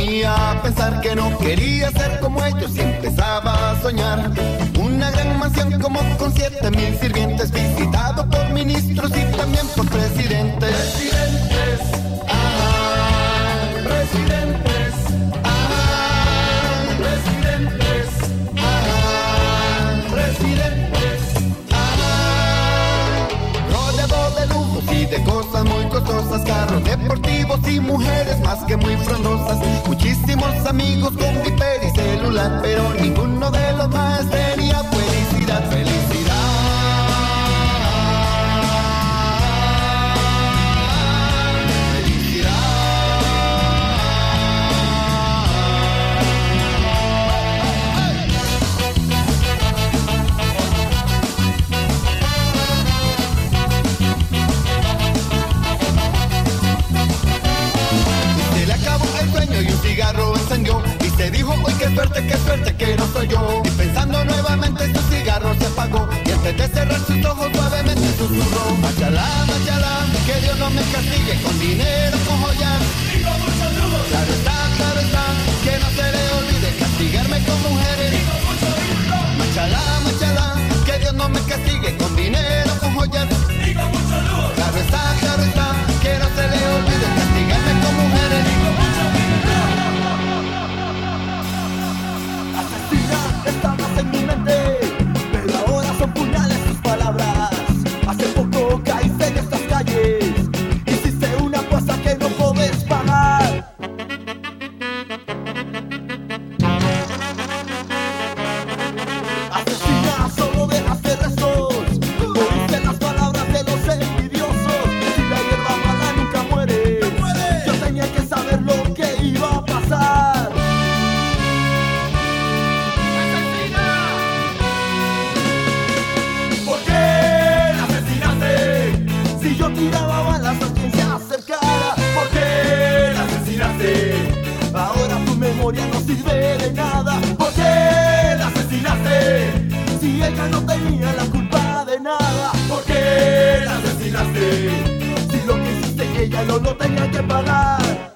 ponía a pensar que no quería ser como ellos y empezaba a soñar. Una gran mansión como con siete mil sirvientes, visitado por ministros y también por presidentes. Presidentes, ah, presidentes, ah, presidentes, ah, presidentes, ah. Rodeado de lujos y de cosas muy costosas, carros deportivos y mujeres más que muy frondosas hicimos amigos con mi y celular, pero ninguno de los más Si lo que hiciste ella no lo tenía que pagar.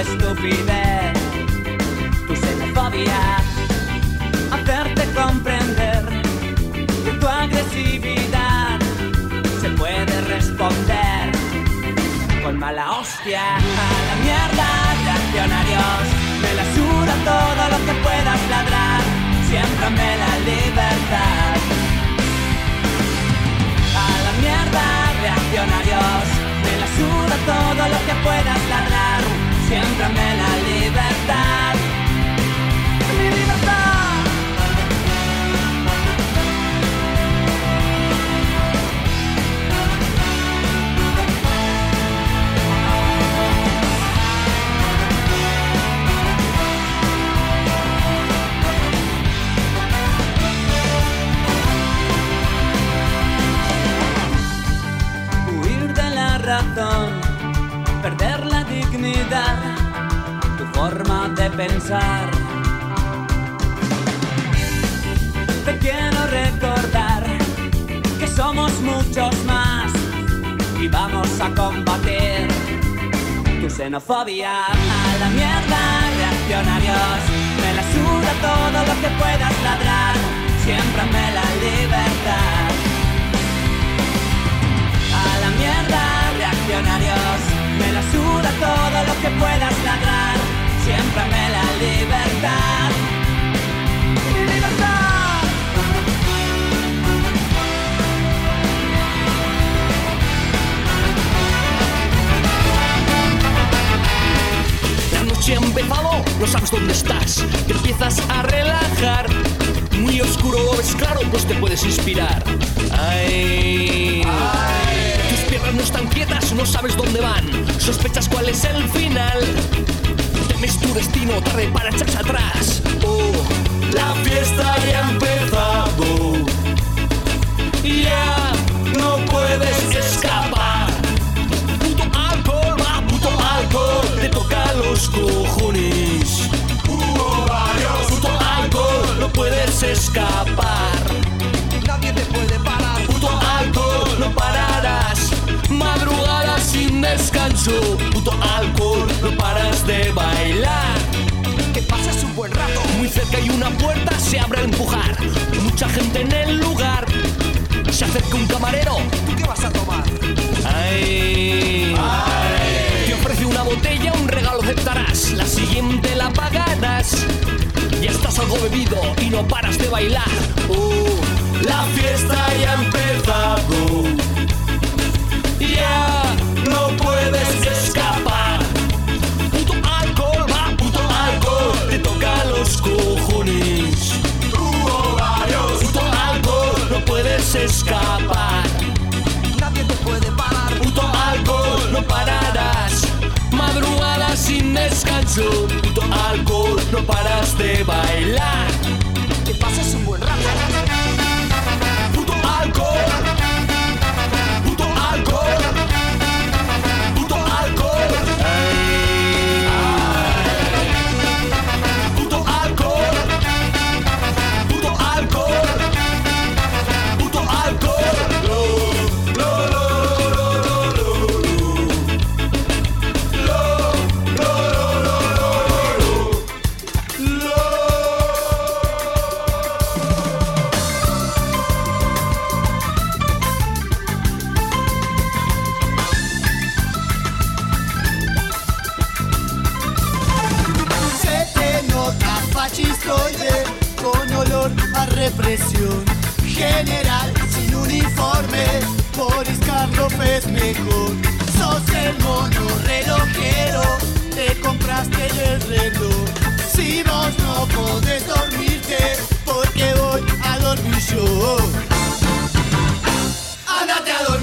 Estupidez, tu xenofobia, hacerte comprender que tu agresividad se puede responder con mala hostia. A la mierda, reaccionarios, me la suda todo lo que puedas ladrar, siempre me la libertad. A la mierda, reaccionarios, me la suda todo lo que puedas ladrar, siempre me la libertad. Xenofobia. A la mierda, reaccionarios, me la suda todo lo que puedas ladrar, siempre me la libertad. A la mierda, reaccionarios, me la suda todo lo que puedas ladrar, siempre me la libertad. Noche ha empezado, no sabes dónde estás. Te empiezas a relajar. Muy oscuro lo ves claro, pues te puedes inspirar. Ay. Tus piernas no están quietas, no sabes dónde van. Sospechas cuál es el final. Temes tu destino, tarde para echarse atrás. Cerca hay una puerta, se abre al empujar. Mucha gente en el lugar. Se acerca un camarero. ¿Tú qué vas a tomar? Ay. Te ofrece una botella, un regalo aceptarás. La siguiente la pagarás. Ya estás algo bebido y no paras de bailar. Oh, La fiesta ya ha empezado. Descanso. Puto alcohol, no paras de bailar. Que pases un buen rato. Puto alcohol. represión general sin uniforme, Boris López mejor. Sos el mono relojero, te compraste el reloj. Si vos no podés dormirte, porque voy a dormir yo. Andate a dormir.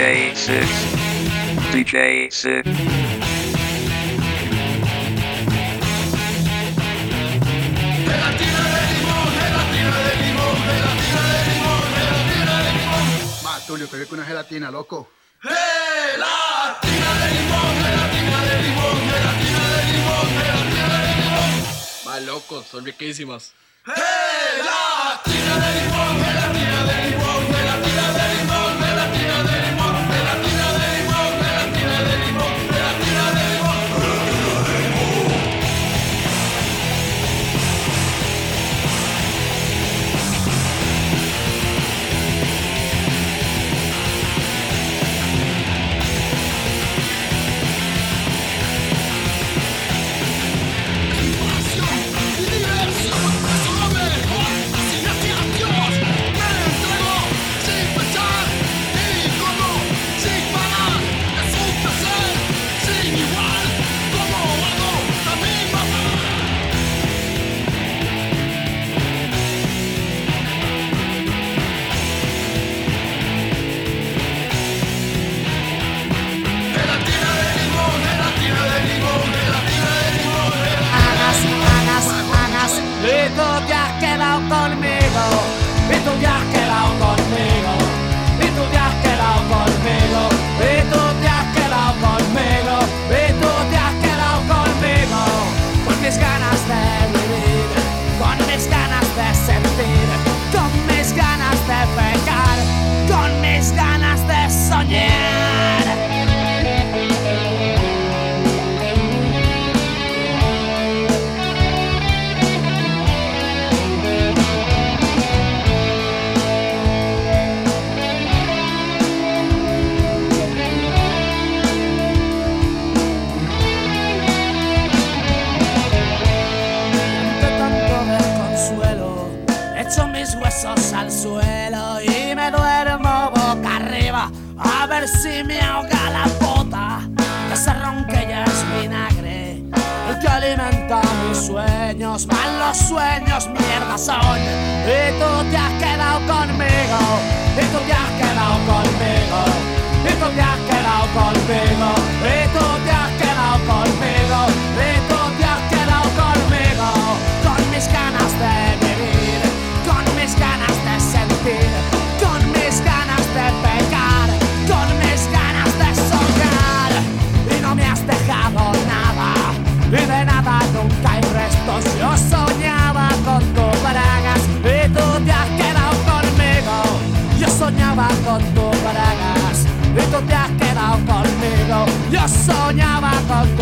DJ 6. DJ 6. Tulio, que ve con una gelatina, loco. ¡Gelatina de limón! ¡Gelatina de limón! ¡Gelatina de limón! ¡Gelatina de limón! Va, loco, son riquísimas. ¡Gelatina de limón! Conmigo. Yo soñaba con